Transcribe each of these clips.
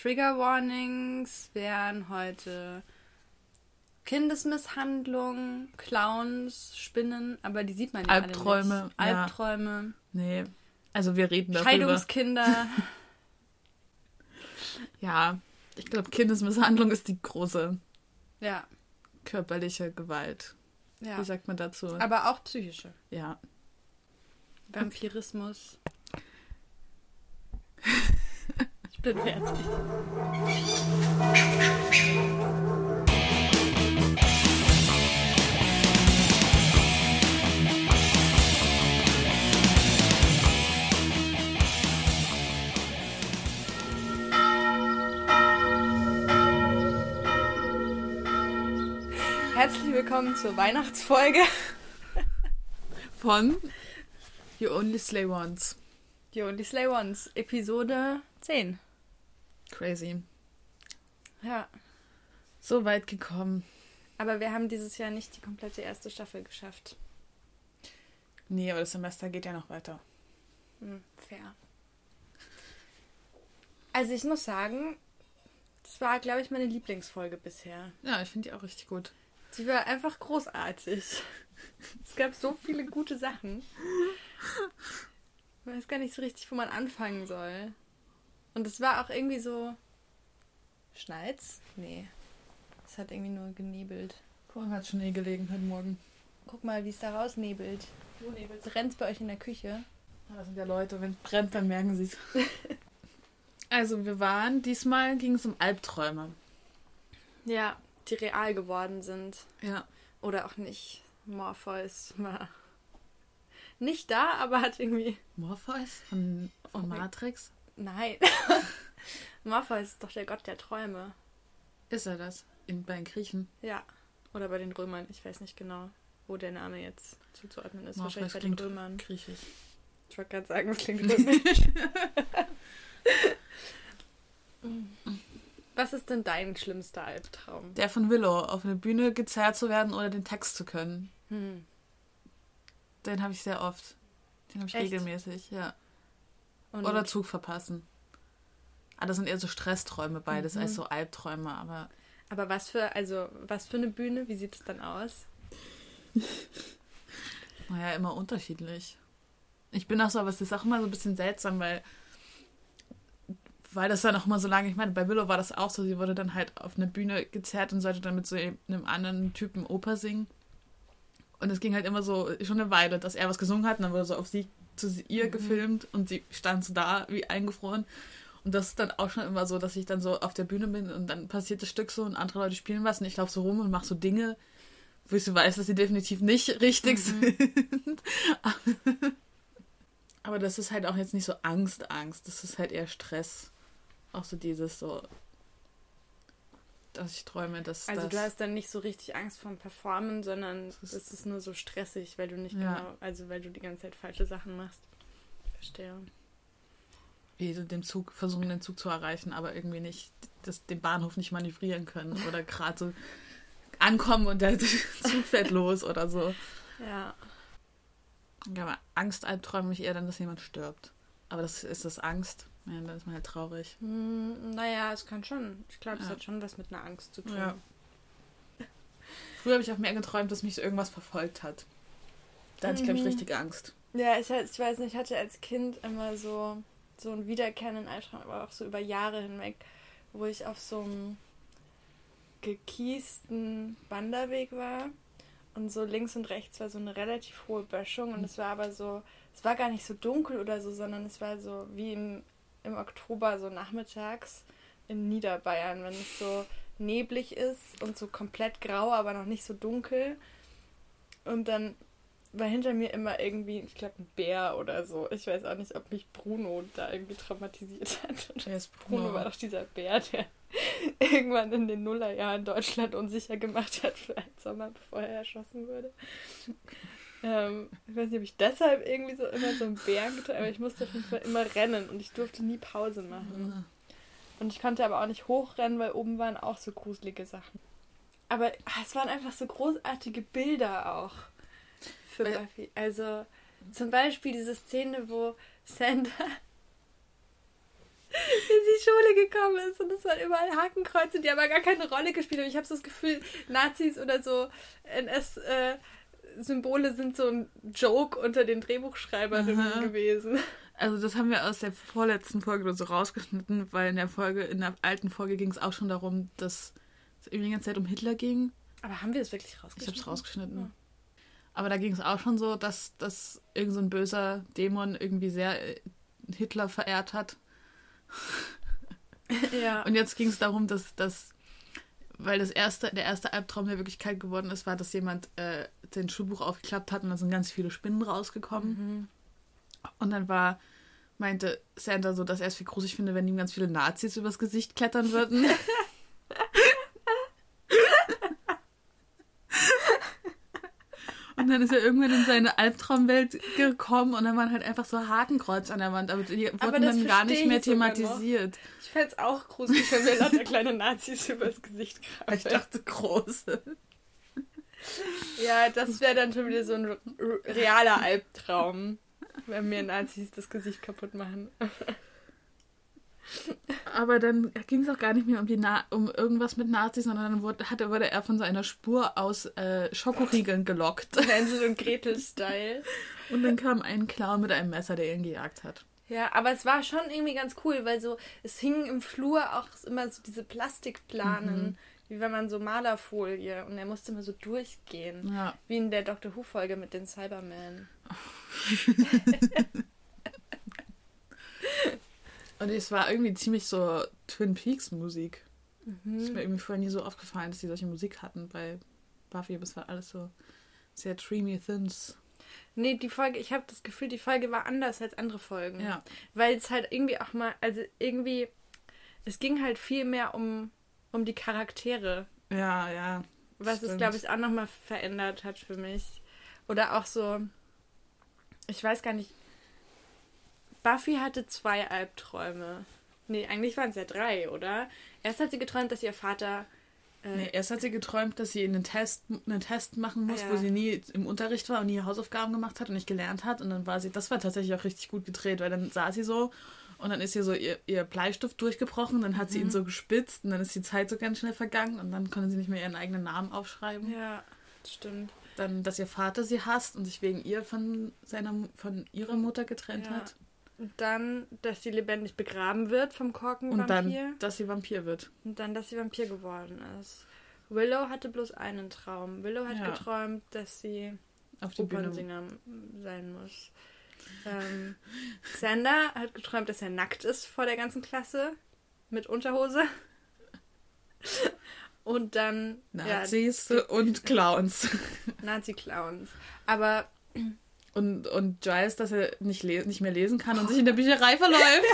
Trigger Warnings wären heute Kindesmisshandlung, Clowns, Spinnen, aber die sieht man ja Albträume, alle nicht. Albträume. Ja. Nee, also wir reden darüber. Scheidungskinder. ja, ich glaube, Kindesmisshandlung ist die große ja. körperliche Gewalt. ja. Wie sagt man dazu? Aber auch psychische. Ja. Vampirismus. ich bin fertig. Herzlich willkommen zur Weihnachtsfolge. Von You Only Slay Once. You Only Slay Once, Episode 10. Crazy. Ja, So weit gekommen. aber wir haben dieses Jahr nicht die komplette erste Staffel geschafft. Nee, aber das Semester geht ja noch weiter. Hm, fair. Also ich muss sagen, das war, glaube ich, meine Lieblingsfolge bisher. Ja, ich finde die auch richtig gut. Sie war einfach großartig. Es gab so viele gute Sachen. Ich weiß gar nicht so richtig, wo man anfangen soll. Und es war auch irgendwie so. Schneit's? Nee. Es hat irgendwie nur genebelt. Vorhin hat schon eh gelegen heute Morgen. Guck mal, wie es da rausnebelt. Wo nebelt Brennt's bei euch in der Küche? Das sind ja Leute, wenn es brennt, dann merken sie es. also wir waren, diesmal ging es um Albträume. Ja, die real geworden sind. Ja. Oder auch nicht. Morpheus war nicht da, aber hat irgendwie. Morpheus von, von Okay. Matrix? Nein. Morpheus ist doch der Gott der Träume. Ist er das? In, bei den Griechen? Ja. Oder bei den Römern. Ich weiß nicht genau, wo der Name jetzt zuzuordnen ist. Morpheus Wahrscheinlich bei den klingt Römern. Griechisch. Ich wollte gerade sagen, es klingt römisch. Was ist denn dein schlimmster Albtraum? Der von Willow, auf eine Bühne gezerrt zu werden oder den Text zu können. Hm. Den habe ich sehr oft. Den habe ich Echt? regelmäßig, ja. Oder Zug verpassen. Ah, das sind eher so Stressträume beides, Mhm. als so Albträume, aber Aber was für, also, was für eine Bühne? Wie sieht es dann aus? naja, immer unterschiedlich. Ich bin auch so, aber es ist auch immer so ein bisschen seltsam, weil weil das dann auch immer so lange, ich meine, bei Willow war das auch so, sie wurde dann halt auf eine Bühne gezerrt und sollte dann mit so einem anderen Typen Oper singen. Und es ging halt immer so schon eine Weile, dass er was gesungen hat und dann wurde so auf sie zu ihr Mhm. gefilmt und sie stand so da wie eingefroren. Und das ist dann auch schon immer so, dass ich dann so auf der Bühne bin und dann passiert das Stück so und andere Leute spielen was und ich laufe so rum und mache so Dinge, wo ich so weiß, dass sie definitiv nicht richtig Mhm. sind. Aber das ist halt auch jetzt nicht so Angst, Angst. Das ist halt eher Stress. Auch so dieses so, dass ich träume, dass Also das... du hast dann nicht so richtig Angst vorm Performen, sondern es ist- ist nur so stressig, weil du nicht Ja. genau, also weil du die ganze Zeit falsche Sachen machst. Verstehe. wie so den Zug, versuchen den Zug zu erreichen, aber irgendwie nicht, das, den Bahnhof nicht manövrieren können oder gerade so ankommen und der Zug fährt los oder so. Ja. Ja, aber Angst albträume mich eher dann, dass jemand stirbt. Aber das ist das Angst. Ja, dann ist man halt traurig. Hm, naja, es kann schon. Ich glaube, es Ja. hat schon was mit einer Angst zu tun. Ja. Früher habe ich auch mehr geträumt, dass mich so irgendwas verfolgt hat. Da hatte ich, glaube ich, Mhm. richtig Angst. Ja, ich, ich weiß nicht, ich hatte als Kind immer so, so einen wiederkehrenden Albtraum, aber auch so über Jahre hinweg, wo ich auf so einem gekiesten Wanderweg war und so links und rechts war so eine relativ hohe Böschung und es war aber so, es war gar nicht so dunkel oder so, sondern es war so wie im, im Oktober so nachmittags in Niederbayern, wenn es so neblig ist und so komplett grau, aber noch nicht so dunkel. Und dann war hinter mir immer irgendwie, ich glaube, ein Bär oder so. Ich weiß auch nicht, ob mich Bruno da irgendwie traumatisiert hat. Bruno Bruno? war doch dieser Bär, der irgendwann in den Nullerjahren Deutschland unsicher gemacht hat für einen Sommer, bevor er erschossen wurde. Ähm, ich weiß nicht, ob ich deshalb irgendwie so immer so einen Bären getan aber ich musste auf jeden Fall immer rennen und ich durfte nie Pause machen. Und ich konnte aber auch nicht hochrennen, weil oben waren auch so gruselige Sachen. Aber ah, es waren einfach so großartige Bilder auch für Buffy. Also zum Beispiel diese Szene, wo Sander vorgekommen ist und es waren überall Hakenkreuze, die aber gar keine Rolle gespielt haben. Ich habe so das Gefühl, Nazis oder so NS-Symbole äh, sind so ein Joke unter den Drehbuchschreiberinnen Aha. gewesen. Also das haben wir aus der vorletzten Folge so rausgeschnitten, weil in der Folge, in der alten Folge ging es auch schon darum, dass es irgendwie die ganze Zeit um Hitler ging. Aber haben wir es wirklich rausgeschnitten? Ich habe es rausgeschnitten. Ja. Aber da ging es auch schon so, dass, dass irgend so ein böser Dämon irgendwie sehr äh, Hitler verehrt hat. ja. Und jetzt ging es darum, dass, dass weil das erste, der erste Albtraum der Wirklichkeit geworden ist, war, dass jemand äh, den Schulbuch aufgeklappt hat und da sind ganz viele Spinnen rausgekommen. Mhm. Und dann war, meinte Santa so, dass er es viel gruselig finde, wenn ihm ganz viele Nazis übers Gesicht klettern würden. Und dann ist er irgendwann in seine Albtraumwelt gekommen und dann waren halt einfach so Hakenkreuz an der Wand, aber die wurden aber dann gar nicht mehr thematisiert. Ich fände es auch gruselig, wenn mir lauter kleine Nazis übers Gesicht krabbeln. Ich dachte große. Ja, das wäre dann schon wieder so ein realer Albtraum, wenn mir Nazis das Gesicht kaputt machen. Aber dann ging es auch gar nicht mehr um, die Na um irgendwas mit Nazis, sondern dann wurde, hatte, wurde er von seiner Spur aus äh, Schokoriegeln gelockt. Hänsel und Gretel-Style. Und dann kam ein Clown mit einem Messer, der ihn gejagt hat. Ja, aber es war schon irgendwie ganz cool, weil so, es hingen im Flur auch immer so diese Plastikplanen, mhm. wie wenn man so Malerfolie und er musste immer so durchgehen. Ja. Wie in der Doctor Who-Folge mit den Cybermen. Und es war irgendwie ziemlich so Twin Peaks Musik. Mhm. Ist mir irgendwie vorher nie so aufgefallen, dass die solche Musik hatten bei Buffy, aber es war alles so sehr dreamy thins. Nee, die Folge, ich habe das Gefühl, die Folge war anders als andere Folgen. Ja. Weil es halt irgendwie auch mal, also irgendwie, es ging halt viel mehr um, um die Charaktere. Ja, ja. Was stimmt. es, glaube ich, auch nochmal verändert hat für mich. Oder auch so, ich weiß gar nicht, Buffy hatte zwei Albträume. Nee, eigentlich waren es ja drei, oder? Erst hat sie geträumt, dass ihr Vater. Äh, nee, erst hat sie geträumt, dass sie einen Test, einen Test machen muss, ja. wo sie nie im Unterricht war und nie Hausaufgaben gemacht hat und nicht gelernt hat. Und dann war sie, das war tatsächlich auch richtig gut gedreht, weil dann saß sie so und dann ist ihr so ihr, ihr Bleistift durchgebrochen, dann hat mhm. sie ihn mhm. so gespitzt und dann ist die Zeit so ganz schnell vergangen und dann konnte sie nicht mehr ihren eigenen Namen aufschreiben. Ja, stimmt. Dann, dass ihr Vater sie hasst und sich wegen ihr von seiner von ihrer Mutter getrennt ja. hat. Und dann, dass sie lebendig begraben wird vom Korkenvampir. Und dann, dass sie Vampir wird. Und dann, dass sie Vampir geworden ist. Willow hatte bloß einen Traum. Willow hat ja. geträumt, dass sie auf die Opernsinger sein muss. Ähm, Xander hat geträumt, dass er nackt ist vor der ganzen Klasse mit Unterhose. Und dann Nazis ja, und Clowns. Nazi-Clowns. Aber und, und Giles, dass er nicht, nicht mehr lesen kann und sich in der Bücherei verläuft.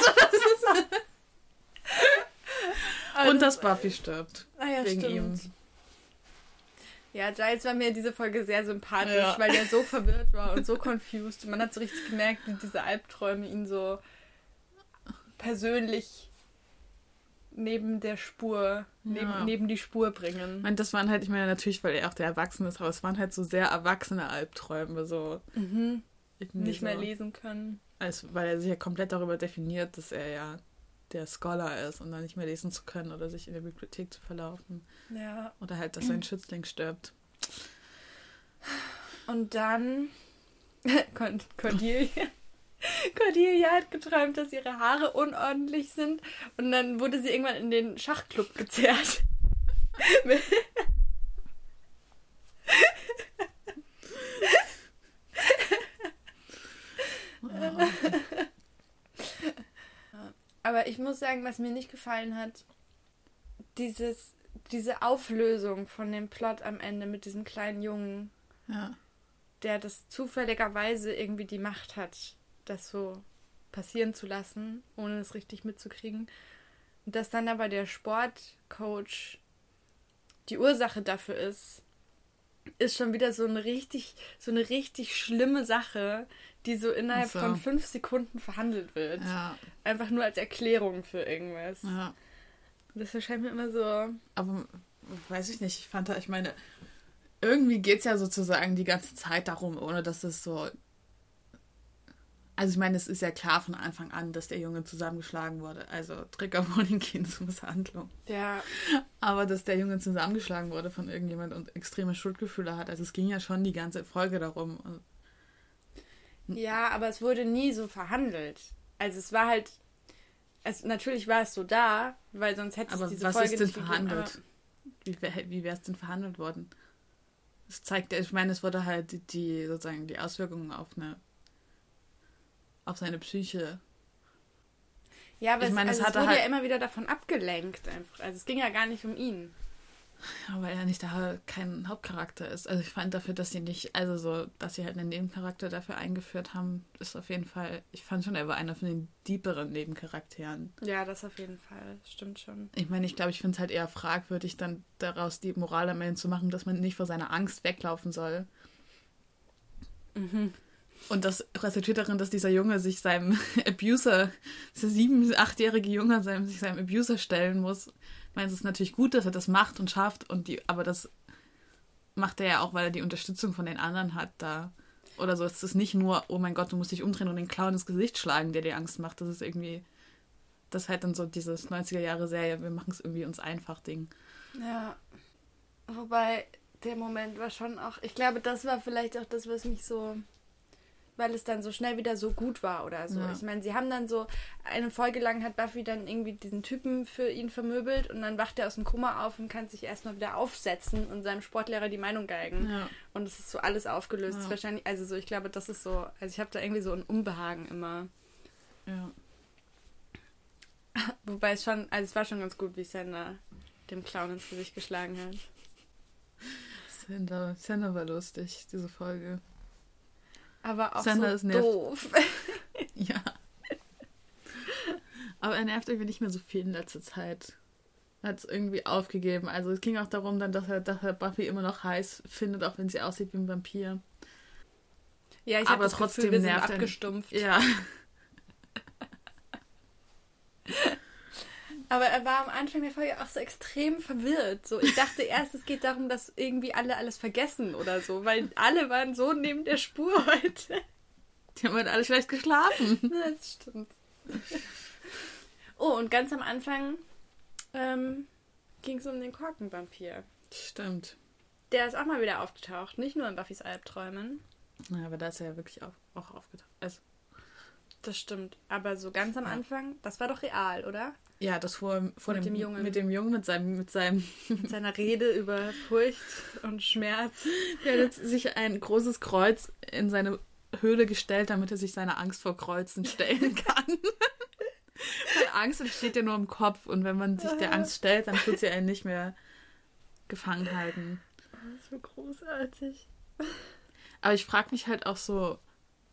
also, und dass Buffy stirbt. Ah ja, wegen stimmt. ihm. Ja, Giles war mir diese Folge sehr sympathisch, ja. weil er so verwirrt war und so confused. Und man hat so richtig gemerkt, wie diese Albträume ihn so persönlich neben der Spur, neben, ja. neben die Spur bringen. Ich meine, das waren halt, ich meine, natürlich, weil er auch der Erwachsene ist, aber es waren halt so sehr erwachsene Albträume, so. Mhm. Nicht so, mehr lesen können. Als, weil er sich ja komplett darüber definiert, dass er ja der Scholar ist und dann nicht mehr lesen zu können oder sich in der Bibliothek zu verlaufen. Ja. Oder halt, dass sein Schützling stirbt. Und dann Cordelia. Cordelia hat geträumt, dass ihre Haare unordentlich sind und dann wurde sie irgendwann in den Schachclub gezerrt. Aber ich muss sagen, was mir nicht gefallen hat, dieses, diese Auflösung von dem Plot am Ende mit diesem kleinen Jungen, ja. der das zufälligerweise irgendwie die Macht hat, das so passieren zu lassen, ohne es richtig mitzukriegen. Und dass dann aber der Sportcoach die Ursache dafür ist, ist schon wieder so eine richtig, so eine richtig schlimme Sache, die so innerhalb so. von fünf Sekunden verhandelt wird. Ja. Einfach nur als Erklärung für irgendwas. Ja. Das erscheint mir immer so. Aber weiß ich nicht, ich fand da, ich meine, irgendwie geht es ja sozusagen die ganze Zeit darum, ohne dass es so Also ich meine, es ist ja klar von Anfang an, dass der Junge zusammengeschlagen wurde. Also Triggerwarning Kindesmisshandlung. Ja. Aber dass der Junge zusammengeschlagen wurde von irgendjemand und extreme Schuldgefühle hat. Also es ging ja schon die ganze Folge darum. Ja, aber es wurde nie so verhandelt. Also es war halt. Es, natürlich war es so da, weil sonst hätte es diese was Folge ist denn nicht verhandelt? Wie, wär- wie wäre es denn verhandelt worden? Es zeigt, ich meine, es wurde halt die, die sozusagen die Auswirkungen auf eine auf seine Psyche. Ja, aber Ich meine, es also es wurde halt- ja immer wieder davon abgelenkt einfach. Also es ging ja gar nicht um ihn. Ja, weil er nicht da kein Hauptcharakter ist. Also ich fand dafür, dass sie nicht, also so, dass sie halt einen Nebencharakter dafür eingeführt haben, ist auf jeden Fall, ich fand schon, er war einer von den deeperen Nebencharakteren. Ja, das auf jeden Fall. Stimmt schon. Ich meine, ich glaube, ich finde es halt eher fragwürdig, dann daraus die Moral am Ende zu machen, dass man nicht vor seiner Angst weglaufen soll. Und das resultiert darin, dass dieser Junge sich seinem Abuser, dieser sieben-, achtjährige Junge, seinem, sich seinem Abuser stellen muss. Ich meine, es ist natürlich gut, dass er das macht und schafft, und die, aber das macht er ja auch, weil er die Unterstützung von den anderen hat da. Oder so. Es ist nicht nur, oh mein Gott, du musst dich umdrehen und den Clown ins Gesicht schlagen, der dir Angst macht. Das ist irgendwie, das ist halt dann so dieses 90er-Jahre-Serie, wir machen es irgendwie uns einfach Ding. Ja. Wobei der Moment war schon auch. Ich glaube, das war vielleicht auch das, was mich so. Weil es dann so schnell wieder so gut war oder so. Ja. Ich meine, sie haben dann so eine Folge lang hat Buffy dann irgendwie diesen Typen für ihn vermöbelt und dann wacht er aus dem Koma auf und kann sich erstmal wieder aufsetzen und seinem Sportlehrer die Meinung geigen. Ja. Und es ist so alles aufgelöst. Ja. Wahrscheinlich, also so, ich glaube, das ist so. Also ich habe da irgendwie so ein Unbehagen immer. Ja. Wobei es schon, also es war schon ganz gut, wie Sander dem Clown ins Gesicht geschlagen hat. Sander, Sander war lustig, diese Folge. Aber auch Sander so ist nervt. doof. Ja. Aber er nervt irgendwie nicht mehr so viel in letzter Zeit. Er hat es irgendwie aufgegeben. Also es ging auch darum dann, dass er, dass er Buffy immer noch heiß findet, auch wenn sie aussieht wie ein Vampir. Ja, ich habe das trotzdem Gefühl, wir nervt er- abgestumpft. Ja. Aber er war am Anfang der Folge auch so extrem verwirrt. So, ich dachte erst, es geht darum, dass irgendwie alle alles vergessen oder so, weil alle waren so neben der Spur heute. Die haben halt alle schlecht geschlafen. Das stimmt. Oh, und ganz am Anfang ähm, ging es um den Korkenvampir. Stimmt. Der ist auch mal wieder aufgetaucht, nicht nur in Buffys Albträumen. Ja, aber da ist er ja wirklich auf, auch aufgetaucht. Also, Das stimmt. Aber so ganz am. Anfang, das war doch real, oder? Ja, das vor, vor Mit dem, dem Jungen. Mit dem Jungen, mit seinem, mit seinem Mit seiner Rede über Furcht und Schmerz. Der hat jetzt sich ein großes Kreuz in seine Höhle gestellt, damit er sich seiner Angst vor Kreuzen stellen kann. Weil Angst entsteht ja nur im Kopf und wenn man sich der Angst stellt, dann tut sie einen nicht mehr gefangen halten. So großartig. Aber ich frage mich halt auch so,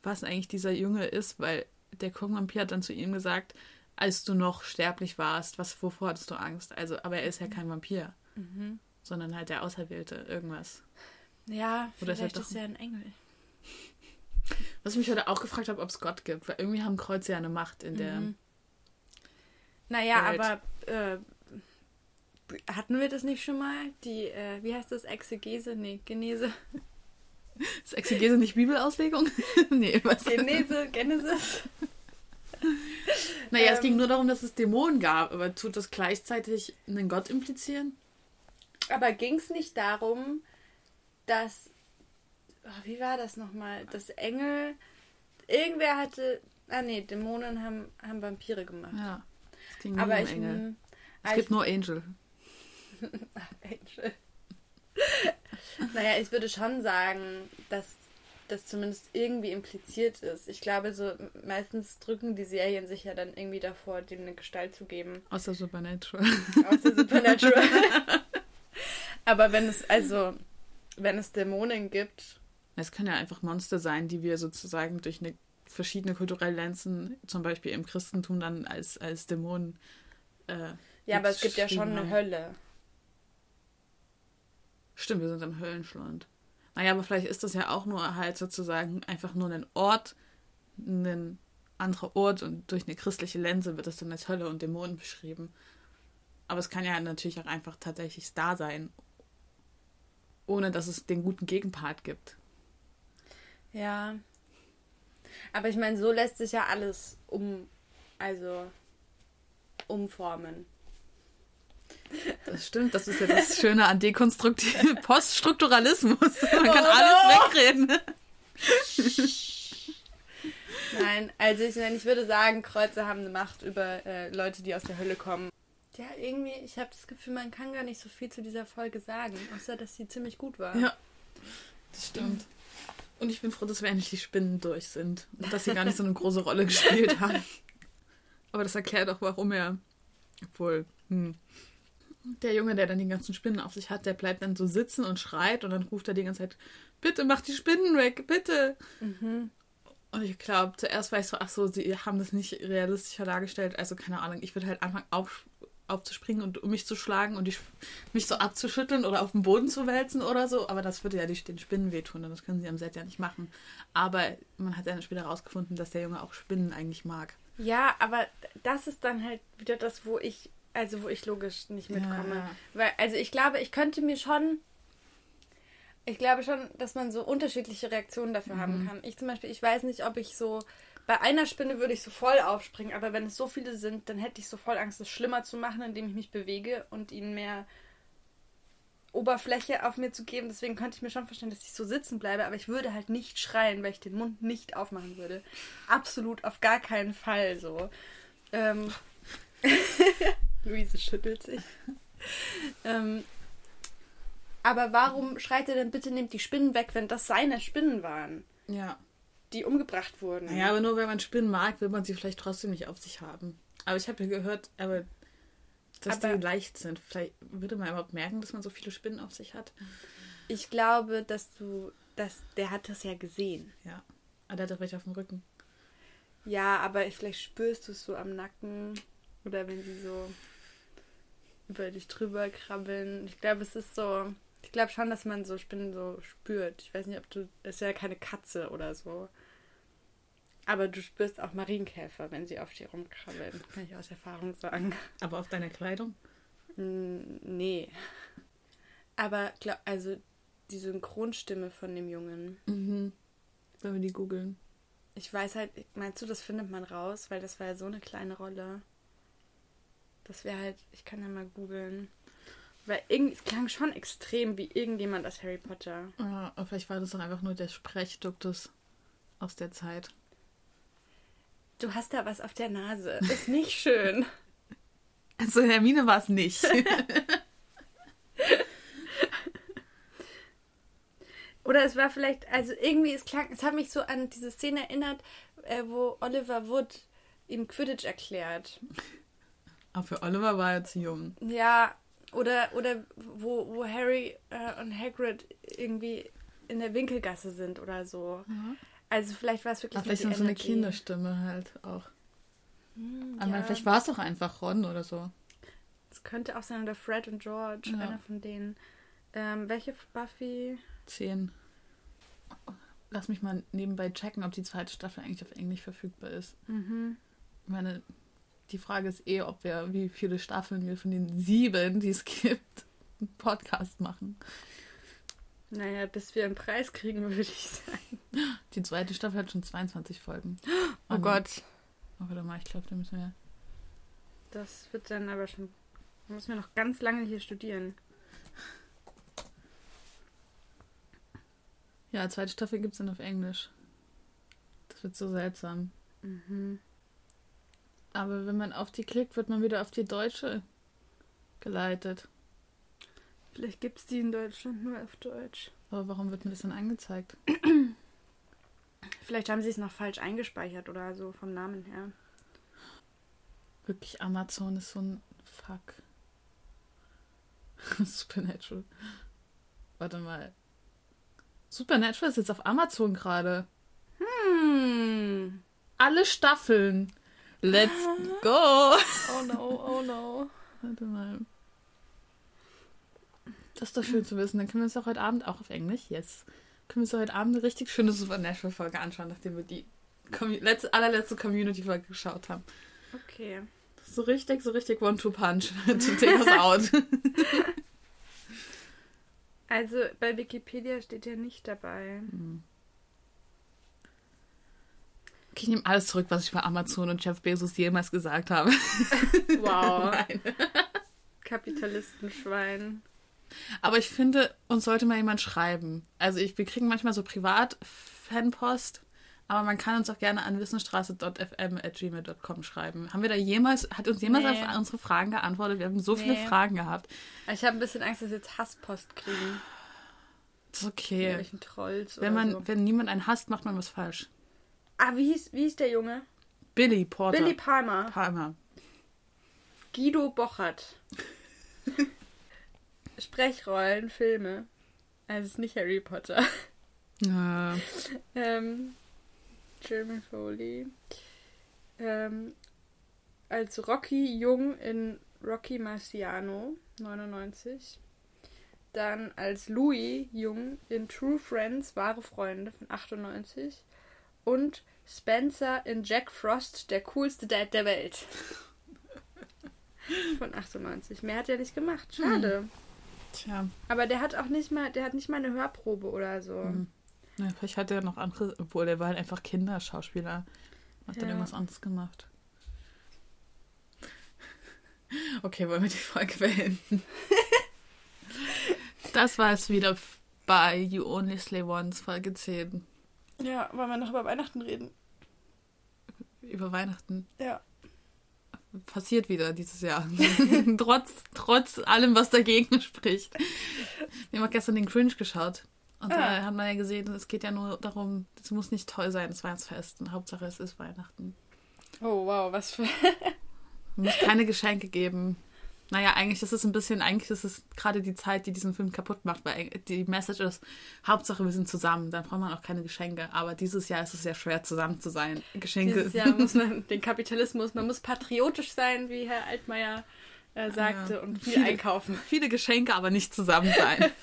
was eigentlich dieser Junge ist, weil der Kung-Vampir hat dann zu ihm gesagt, als du noch sterblich warst, was, wovor hattest du Angst? Also, aber er ist ja kein Vampir, sondern halt der Auserwählte, irgendwas. Ja, Oder ist er vielleicht doch ist er ein Engel. Was ich mich heute auch gefragt habe, ob es Gott gibt, weil irgendwie haben Kreuze ja eine Macht in der. Mhm. Naja, Welt. aber äh, hatten wir das nicht schon mal? Die, äh, wie heißt das? Exegese? Nee, Genese. Ist Exegese nicht Bibelauslegung? nee, was? Genese, Genesis. Naja, es Ähm. ging nur darum, dass es Dämonen gab, aber tut das gleichzeitig einen Gott implizieren? Aber ging es nicht darum, dass. Oh, wie war das nochmal? Dass Engel. Irgendwer hatte. Ah, nee, Dämonen haben, haben Vampire gemacht. Ja. Es ging nur Aber um ich. Engel. Es gibt ich nur Angel. Angel. naja, ich würde schon sagen, dass das zumindest irgendwie impliziert ist. Ich glaube, so meistens drücken die Serien sich ja dann irgendwie davor, dem eine Gestalt zu geben. Außer Supernatural. Außer Supernatural. Aber wenn es, also, wenn es Dämonen gibt, Es können ja einfach Monster sein, die wir sozusagen durch eine verschiedene kulturelle Lenzen, zum Beispiel im Christentum, dann als, als Dämonen. Äh, ja, aber es gibt ja schon eine. Hölle. Stimmt, wir sind im Höllenschlund. Naja, aber vielleicht ist das ja auch nur halt sozusagen einfach nur ein Ort, ein anderer Ort und durch eine christliche Linse wird das dann als Hölle und Dämonen beschrieben. Aber es kann ja natürlich auch einfach tatsächlich da sein, ohne dass es den guten Gegenpart gibt. Ja. Aber ich meine, so lässt sich ja alles um, also umformen. Das stimmt, das ist ja das Schöne an dekonstruktiv Poststrukturalismus. Man kann Oh alles no. wegreden. Nein, also ich ich würde sagen, Kreuze haben eine Macht über äh, Leute, die aus der Hölle kommen. Ja, irgendwie, ich habe das Gefühl, man kann gar nicht so viel zu dieser Folge sagen, außer dass sie ziemlich gut war. Ja, das stimmt. Und ich bin froh, dass wir endlich die Spinnen durch sind. Und dass sie gar nicht so eine große Rolle gespielt haben. Aber das erklärt auch, warum er. Obwohl, hm. Der Junge, der dann die ganzen Spinnen auf sich hat, der bleibt dann so sitzen und schreit und dann ruft er die ganze Zeit: Bitte mach die Spinnen weg, bitte. Mhm. Und ich glaube, zuerst war ich so, ach so, sie haben das nicht realistischer dargestellt. Also keine Ahnung, ich würde halt anfangen auf, aufzuspringen und um mich zu schlagen und die, mich so abzuschütteln oder auf den Boden zu wälzen oder so. Aber das würde ja die, den Spinnen wehtun und das können sie am Set ja nicht machen. Aber man hat dann später herausgefunden, dass der Junge auch Spinnen eigentlich mag. Ja, aber das ist dann halt wieder das, wo ich, also wo ich logisch nicht mitkomme. Ja. Weil, also ich glaube, ich könnte mir schon, ich glaube schon, dass man so unterschiedliche Reaktionen dafür haben kann. Ich zum Beispiel, ich weiß nicht, ob ich so, bei einer Spinne würde ich so voll aufspringen, aber wenn es so viele sind, dann hätte ich so voll Angst, es schlimmer zu machen, indem ich mich bewege und ihnen mehr Oberfläche auf mir zu geben. Deswegen könnte ich mir schon vorstellen, dass ich so sitzen bleibe, aber ich würde halt nicht schreien, weil ich den Mund nicht aufmachen würde. Absolut auf gar keinen Fall so. Ähm, Luise schüttelt sich. ähm, aber warum schreit er denn bitte, nehmt die Spinnen weg, wenn das seine Spinnen waren, Ja. die umgebracht wurden? Naja, aber nur wenn man Spinnen mag, will man sie vielleicht trotzdem nicht auf sich haben. Aber ich habe ja gehört, aber dass Aber- die leicht sind. Vielleicht würde man überhaupt merken, dass man so viele Spinnen auf sich hat. Ich glaube, dass du, dass der hat das ja gesehen. Ja. Aber der hat doch welche auf dem Rücken. Ja, aber vielleicht spürst du es so am Nacken oder wenn sie so über dich drüber krabbeln. Ich glaube, es ist so. Ich glaube schon, dass man so Spinnen so spürt. Ich weiß nicht, ob du. Es ist ja keine Katze oder so. Aber du spürst auch Marienkäfer, wenn sie auf dir rumkrabbeln. Kann ich aus Erfahrung sagen. Aber auf deiner Kleidung? Nee. Aber glaub, also die Synchronstimme von dem Jungen. Mhm. Wenn wir die googeln. Ich weiß halt, meinst du, das findet man raus? Weil das war ja so eine kleine Rolle. Das wäre halt, ich kann ja mal googeln. Weil irgendwie, es klang schon extrem wie irgendjemand aus Harry Potter. Ja, aber vielleicht war das doch einfach nur der Sprechduktus aus der Zeit. Du hast da was auf der Nase. Ist nicht schön. Also Hermine war es nicht. Oder es war vielleicht, also irgendwie, es klang, es hat mich so an diese Szene erinnert, äh, wo Oliver Wood ihm Quidditch erklärt. Aber für Oliver war er zu jung. Ja, oder, oder wo, wo Harry äh, und Hagrid irgendwie in der Winkelgasse sind oder so. Also vielleicht war es wirklich Aber vielleicht nur so eine. Kinderstimme halt auch. Hm, Aber ja. vielleicht war es doch einfach Ron oder so. Es könnte auch sein, oder Fred und George, Ja. einer von denen. Ähm, welche Buffy? Zehn. Lass mich mal nebenbei checken, ob die zweite Staffel eigentlich auf Englisch verfügbar ist. Mhm. Ich meine, die Frage ist eh, ob wir, wie viele Staffeln wir von den sieben, die es gibt, einen Podcast machen. Naja, bis wir einen Preis kriegen, würde ich sagen. Die zweite Staffel hat schon 22 Folgen. Oh Gott. Oh, warte mal, ich glaube, da müssen wir. Das wird dann aber schon. Da müssen wir noch ganz lange hier studieren. Ja, zweite Staffel gibt es dann auf Englisch. Das wird so seltsam. Mhm. Aber wenn man auf die klickt, wird man wieder auf die deutsche geleitet. Vielleicht gibt es die in Deutschland nur auf Deutsch. Aber warum wird mir das dann angezeigt? Vielleicht haben sie es noch falsch eingespeichert oder so vom Namen her. Wirklich, Amazon ist so ein Fuck. Supernatural. Warte mal. Supernatural ist jetzt auf Amazon gerade. Hm. Alle Staffeln. Let's go. Oh no, oh no. Warte mal. Das ist doch schön zu wissen. Dann können wir uns doch heute Abend auch auf Englisch, yes. Können wir uns heute Abend eine richtig schöne Supernatural-Folge anschauen, nachdem wir die Commu letzte, allerletzte Community-Folge geschaut haben. Okay. So richtig, so richtig One-Two-Punch to take us out. Also bei Wikipedia steht ja nicht dabei. Hm. Okay, ich nehme alles zurück, was ich bei Amazon und Jeff Bezos jemals gesagt habe. Wow. Kapitalistenschwein. Aber ich finde, uns sollte mal jemand schreiben. Also ich, wir kriegen manchmal so Privat-Fanpost, aber man kann uns auch gerne an wissenstraße.fm.gmail.com schreiben. Haben wir da jemals, hat uns jemals Nee. auf unsere Fragen geantwortet? Wir haben so viele Nee. Fragen gehabt. Ich habe ein bisschen Angst, dass wir jetzt Hasspost kriegen. Das ist okay. Trolls Wenn man, so. wenn niemand einen hasst, macht man was falsch. Ah, wie hieß, wie hieß der Junge? Billy Porter. Billy Palmer. Palmer. Guido Bochert. Sprechrollen, Filme. Also es ist nicht Harry Potter. Äh, Ähm, Jeremy Foley. Ähm, als Rocky Jung in Rocky Marciano 99. Dann als Louis Jung in True Friends, wahre Freunde von 98. Und Spencer in Jack Frost, der coolste Dad der Welt. Von 98. Mehr hat er nicht gemacht. Schade. tja, Aber der hat auch nicht mal, der hat nicht mal eine Hörprobe oder so. Mhm. ja, vielleicht hat er noch andere, obwohl der war halt einfach Kinderschauspieler. Hat dann Ja. irgendwas anderes gemacht. Okay, wollen wir die Folge beenden? das war es wieder bei You Only Slay Once, Folge 10. Ja, wollen wir noch über Weihnachten reden? Über Weihnachten. Ja. Passiert wieder dieses Jahr. trotz, trotz allem, was dagegen spricht. Wir haben auch gestern den Cringe geschaut. Und Ah. da hat man ja gesehen, es geht ja nur darum, es muss nicht toll sein, das Weihnachtsfest. Und Hauptsache, es ist Weihnachten. Oh, wow, was für. Muss keine Geschenke geben. Naja, eigentlich ist es ein bisschen, eigentlich ist es gerade die Zeit, die diesen Film kaputt macht, weil die Message ist, Hauptsache wir sind zusammen, dann braucht man auch keine Geschenke. Aber dieses Jahr ist es sehr schwer, zusammen zu sein. Geschenke. Dieses Jahr muss man den Kapitalismus, man muss patriotisch sein, wie Herr Altmaier äh, sagte, Ja. und viel Viele- einkaufen. Viele Geschenke, aber nicht zusammen sein.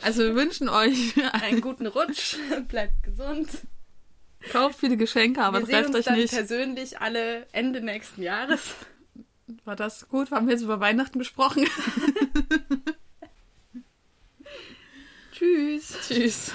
Also wir wünschen euch, Einen guten Rutsch, bleibt gesund. kauft viele Geschenke, aber wir sehen trefft uns euch dann nicht. persönlich alle Ende nächsten Jahres. War das gut? Haben wir jetzt über Weihnachten gesprochen? Tschüss. Tschüss.